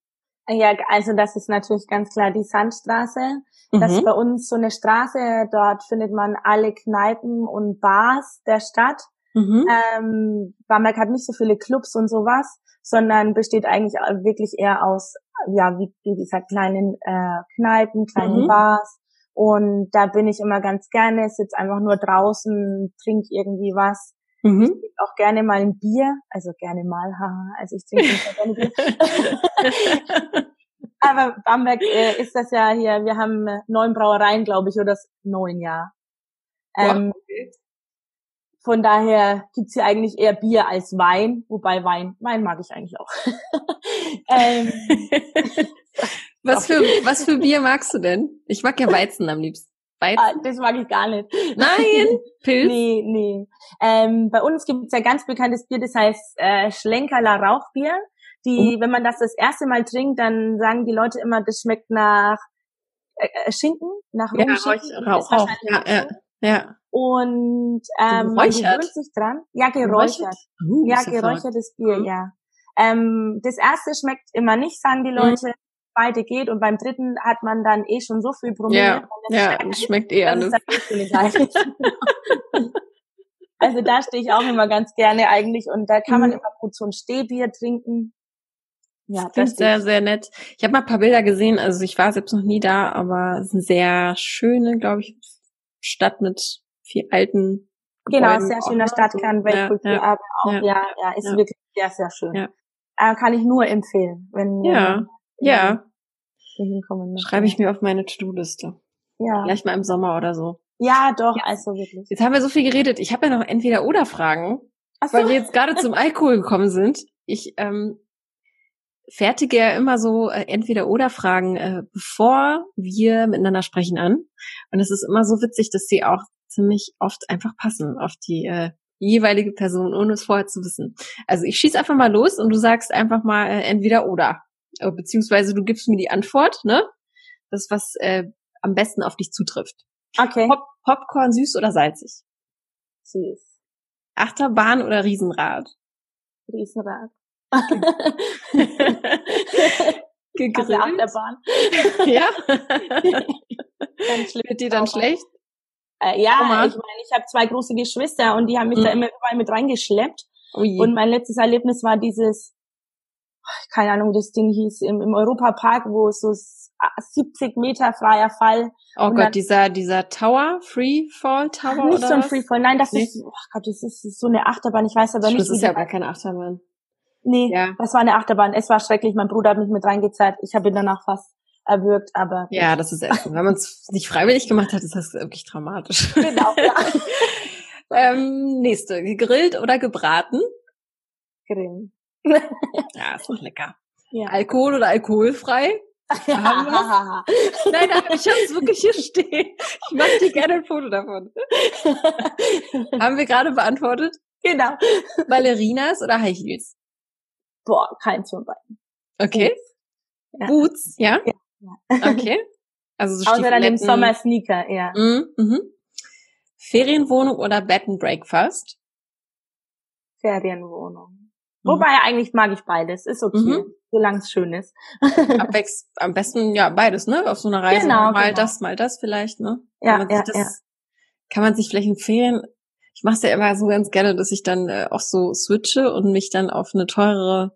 S2: Ja, also das ist natürlich ganz klar die Sandstraße. Das mhm. ist bei uns so eine Straße, dort findet man alle Kneipen und Bars der Stadt. Mhm. Ähm, Bamberg hat nicht so viele Clubs und sowas sondern besteht eigentlich wirklich eher aus, ja, wie, wie gesagt, kleinen äh, Kneipen, kleinen mhm. Bars Und da bin ich immer ganz gerne, sitze einfach nur draußen, trinke irgendwie was. Mhm. Ich trinke auch gerne mal ein Bier, also gerne mal, haha, also ich trinke nicht gerne Bier. Aber Bamberg äh, ist das ja hier, wir haben neun Brauereien, glaube ich, oder neun, ja. Ähm, wow. Von daher gibt's hier eigentlich eher Bier als Wein, wobei Wein, Wein mag ich eigentlich auch. ähm,
S1: was für was für Bier magst du denn? Ich mag ja Weizen am liebsten. Weizen? Ah,
S2: das mag ich gar nicht.
S1: Nein,
S2: Pilz? Nee, nee. Ähm, bei uns gibt's ja ganz bekanntes Bier, das heißt äh, Schlenkerler Rauchbier. Die, mhm. wenn man das das erste Mal trinkt, dann sagen die Leute immer, das schmeckt nach äh, äh Schinken, nach
S1: ja, Rauch, Rauch, ja, ja, ja.
S2: Und ähm, man gewöhnt sich dran. Ja, geräuchert. Uh, ja, geräuchertes Bier, mhm. ja. Ähm, das erste schmeckt immer nicht, sagen die mhm. Leute. Mhm. Beide geht und beim dritten hat man dann eh schon so viel Promille.
S1: Ja, ja schmeckt eh alles.
S2: also da stehe ich auch immer ganz gerne eigentlich und da kann man mhm. immer gut so ein Stehbier trinken.
S1: Ja, das ist sehr, sehr nett. Ich habe mal ein paar Bilder gesehen, also ich war selbst noch nie da, aber es eine sehr schöne, glaube ich, Stadt mit viel alten
S2: Genau, sehr schöner Stadtkern, Weltkultur, ja, ja, aber auch, ja, ja, ja ist wirklich sehr, sehr schön. Ja. Äh, kann ich nur empfehlen, wenn
S1: Ja, ja. hinkommen Schreibe ich mir auf meine To-Do-Liste. Ja. Vielleicht mal im Sommer oder so.
S2: Ja, doch, also wirklich.
S1: Jetzt haben wir so viel geredet. Ich habe ja noch entweder oder Fragen, so. weil wir jetzt gerade zum Alkohol gekommen sind. Ich ähm, fertige ja immer so äh, entweder oder Fragen, äh, bevor wir miteinander sprechen an. Und es ist immer so witzig, dass sie auch ziemlich oft einfach passen auf die äh, jeweilige Person, ohne es vorher zu wissen. Also ich schieß einfach mal los und du sagst einfach mal äh, entweder oder. Äh, beziehungsweise du gibst mir die Antwort, ne? Das, was äh, am besten auf dich zutrifft.
S2: Okay.
S1: Pop Popcorn süß oder salzig?
S2: Süß.
S1: Achterbahn oder Riesenrad?
S2: Riesenrad.
S1: Gegrillt.
S2: Achterbahn.
S1: ja. Wird dir dann schlecht?
S2: Äh, ja, ich meine, ich habe zwei große Geschwister und die haben mich mhm. da immer überall mit reingeschleppt. Oh und mein letztes Erlebnis war dieses, keine Ahnung, das Ding hieß im, im Europapark, wo so 70 Meter freier Fall.
S1: Oh Gott, dann, dieser dieser Tower, Free Fall Tower
S2: nicht
S1: oder
S2: so ein
S1: was?
S2: Free Fall, nein, das nee. ist, oh Gott, das ist so eine Achterbahn. Ich weiß aber nicht.
S1: Das ist ja gar keine Achterbahn.
S2: Nee, ja. das war eine Achterbahn. Es war schrecklich. Mein Bruder hat mich mit reingezerrt. Ich habe ihn danach fast erwürgt, aber.
S1: Ja, das ist echt. Wenn man es nicht freiwillig gemacht hat, ist das wirklich dramatisch.
S2: Genau, ja.
S1: ähm, nächste. Gegrillt oder gebraten?
S2: Grillen.
S1: ja, ist doch lecker. Ja. Alkohol oder alkoholfrei? Nein, nein, ich habe es wirklich hier stehen. Ich mache dir gerne ein Foto davon. Haben wir gerade beantwortet?
S2: Genau.
S1: Ballerinas oder High Heels?
S2: Boah, keins von beiden.
S1: Okay. Ja. Boots, ja? ja? Okay.
S2: Also so Außer dann im Sommer Sneaker, ja.
S1: Mhm, mhm. Ferienwohnung oder Bed and Breakfast?
S2: Ferienwohnung. Mhm. Wobei eigentlich mag ich beides, ist okay, mhm. solange es schön ist.
S1: Abwechs am besten ja beides, ne? Auf so einer Reise genau, mal genau. das, mal das vielleicht, ne?
S2: Ja, ja,
S1: das,
S2: ja.
S1: Kann man sich vielleicht in Ferien ich mache es ja immer so ganz gerne, dass ich dann äh, auch so switche und mich dann auf eine teure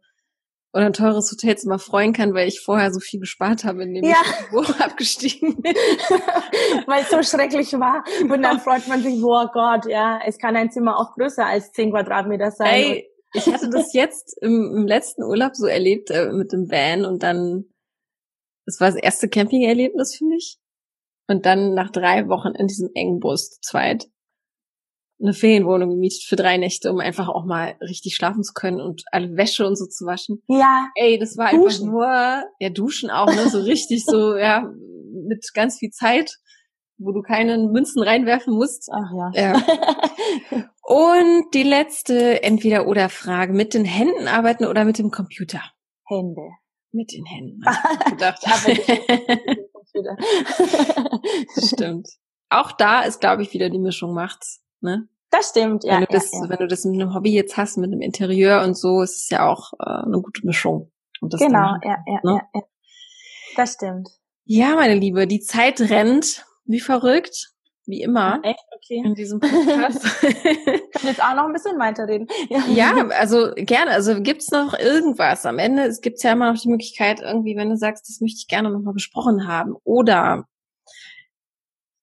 S1: oder ein teures Hotelzimmer freuen kann, weil ich vorher so viel gespart habe, indem ja. ich irgendwo abgestiegen bin.
S2: weil es so schrecklich war. Und dann freut man sich, oh Gott, ja, es kann ein Zimmer auch größer als zehn Quadratmeter sein.
S1: Ey, ich hatte das jetzt im, im letzten Urlaub so erlebt äh, mit dem Van und dann, das war das erste Campingerlebnis für mich. Und dann nach drei Wochen in diesem engen Bus zu zweit eine Ferienwohnung gemietet für drei Nächte, um einfach auch mal richtig schlafen zu können und alle Wäsche und so zu waschen.
S2: Ja.
S1: Ey, das war duschen. einfach nur, ja, duschen auch, ne, so richtig so, ja, mit ganz viel Zeit, wo du keine Münzen reinwerfen musst.
S2: Ach ja.
S1: ja. Und die letzte Entweder-Oder-Frage. Mit den Händen arbeiten oder mit dem Computer?
S2: Hände.
S1: Mit den Händen. Gedacht. Stimmt. Auch da ist, glaube ich, wieder die Mischung macht's. Ne?
S2: Das stimmt, ja.
S1: Wenn du das,
S2: ja,
S1: wenn du das mit einem Hobby jetzt hast, mit einem Interieur und so, ist es ja auch äh, eine gute Mischung.
S2: genau, dann, ja, ja, ne? ja, ja. Das stimmt.
S1: Ja, meine Liebe, die Zeit rennt wie verrückt, wie immer.
S2: Ja, echt? Okay.
S1: In diesem Podcast. ich
S2: kann jetzt auch noch ein bisschen weiterreden.
S1: Ja, ja also gerne. Also gibt's noch irgendwas? Am Ende es gibt's ja immer noch die Möglichkeit, irgendwie, wenn du sagst, das möchte ich gerne nochmal besprochen haben. Oder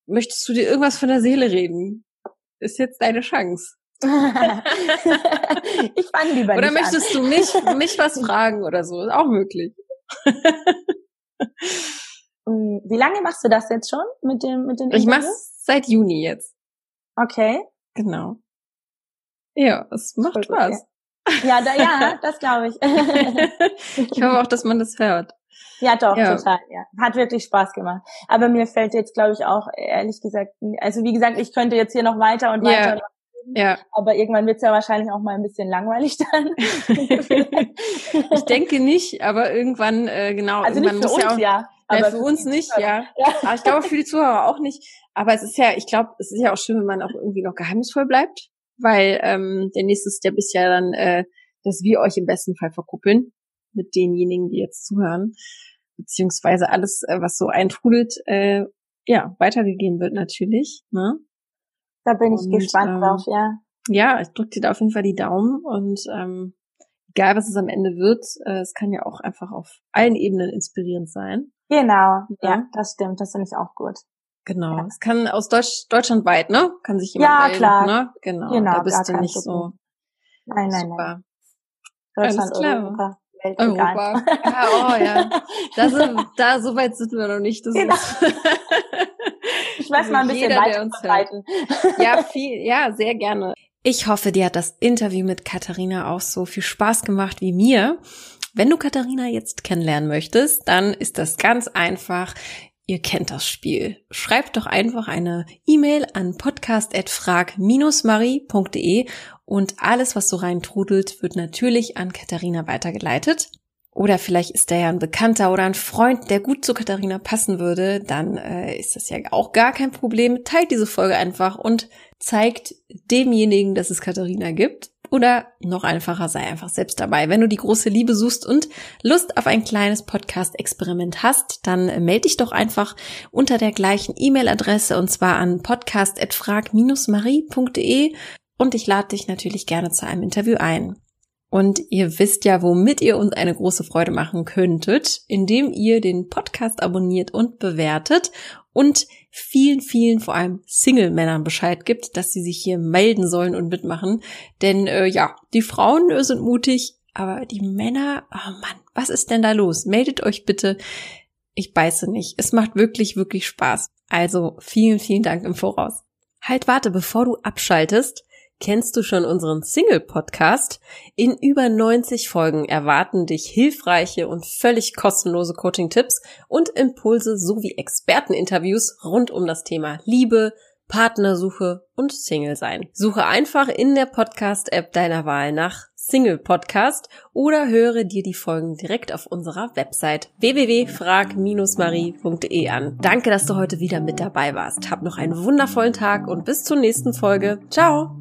S1: möchtest du dir irgendwas von der Seele reden? Ist jetzt deine Chance. ich
S2: fange lieber
S1: Oder möchtest an. du mich, mich was fragen oder so? Ist auch möglich.
S2: Mm, wie lange machst du das jetzt schon mit dem mit den
S1: Ich mach's seit Juni jetzt.
S2: Okay.
S1: Genau. Ja, es macht Spaß.
S2: Ja, da, ja, das glaube ich.
S1: ich hoffe auch, dass man das hört.
S2: Ja, doch, ja. total. Ja. Hat wirklich Spaß gemacht. Aber mir fällt jetzt, glaube ich, auch ehrlich gesagt, also wie gesagt, ich könnte jetzt hier noch weiter und weiter. Ja. Ja. Aber irgendwann wird's ja wahrscheinlich auch mal ein bisschen langweilig dann.
S1: ich denke nicht, aber irgendwann, äh, genau.
S2: Also
S1: irgendwann
S2: nicht für uns, ja. Auch, ja
S1: aber für uns nicht, ja. ja. Aber ich glaube für die Zuhörer auch nicht. Aber es ist ja, ich glaube, es ist ja auch schön, wenn man auch irgendwie noch geheimnisvoll bleibt, weil ähm, der nächste Step ist ja dann, äh, dass wir euch im besten Fall verkuppeln mit denjenigen, die jetzt zuhören, beziehungsweise alles, äh, was so eintrudelt, äh, ja, weitergegeben wird natürlich. Ne?
S2: Da bin ich und, gespannt ähm, drauf, ja.
S1: Ja, ich drücke dir da auf jeden Fall die Daumen und ähm, egal was es am Ende wird, äh, es kann ja auch einfach auf allen Ebenen inspirierend sein.
S2: Genau, ja, ja das stimmt, das finde ich auch gut.
S1: Genau, ja. es kann aus Deutsch, Deutschland weit, ne? Kann sich jemand
S2: ja,
S1: melden,
S2: klar.
S1: ne? Genau, genau da bist du nicht so.
S2: Nein, nein, Super. nein.
S1: Deutschland, Alles klar. Europa. Europa. Ja, oh ja. Da, sind, da so weit sind wir noch nicht. Das genau. ist
S2: ich weiß mal ein bisschen jeder, weiter verbreiten.
S1: Ja, viel, ja, sehr gerne. Ich hoffe, dir hat das Interview mit Katharina auch so viel Spaß gemacht wie mir. Wenn du Katharina jetzt kennenlernen möchtest, dann ist das ganz einfach. Ihr kennt das Spiel. Schreibt doch einfach eine E-Mail an podcast.frag-marie.de und alles, was so reintrudelt, wird natürlich an Katharina weitergeleitet. Oder vielleicht ist da ja ein Bekannter oder ein Freund, der gut zu Katharina passen würde, dann äh, ist das ja auch gar kein Problem. Teilt diese Folge einfach und zeigt demjenigen, dass es Katharina gibt. Oder noch einfacher, sei einfach selbst dabei. Wenn du die große Liebe suchst und Lust auf ein kleines Podcast-Experiment hast, dann melde dich doch einfach unter der gleichen E-Mail-Adresse und zwar an podcast.frag-marie.de und ich lade dich natürlich gerne zu einem Interview ein. Und ihr wisst ja, womit ihr uns eine große Freude machen könntet, indem ihr den Podcast abonniert und bewertet und vielen, vielen, vor allem Single-Männern Bescheid gibt, dass sie sich hier melden sollen und mitmachen. Denn äh, ja, die Frauen äh, sind mutig, aber die Männer, oh Mann, was ist denn da los? Meldet euch bitte. Ich beiße nicht. Es macht wirklich, wirklich Spaß. Also vielen, vielen Dank im Voraus. Halt, warte, bevor du abschaltest, Kennst du schon unseren Single-Podcast? In über 90 Folgen erwarten dich hilfreiche und völlig kostenlose Coaching-Tipps und Impulse sowie Experteninterviews rund um das Thema Liebe, Partnersuche und Single-Sein. Suche einfach in der Podcast-App deiner Wahl nach Single Podcast oder höre dir die Folgen direkt auf unserer Website www.frag-marie.de an. Danke, dass du heute wieder mit dabei warst. Hab noch einen wundervollen Tag und bis zur nächsten Folge. Ciao!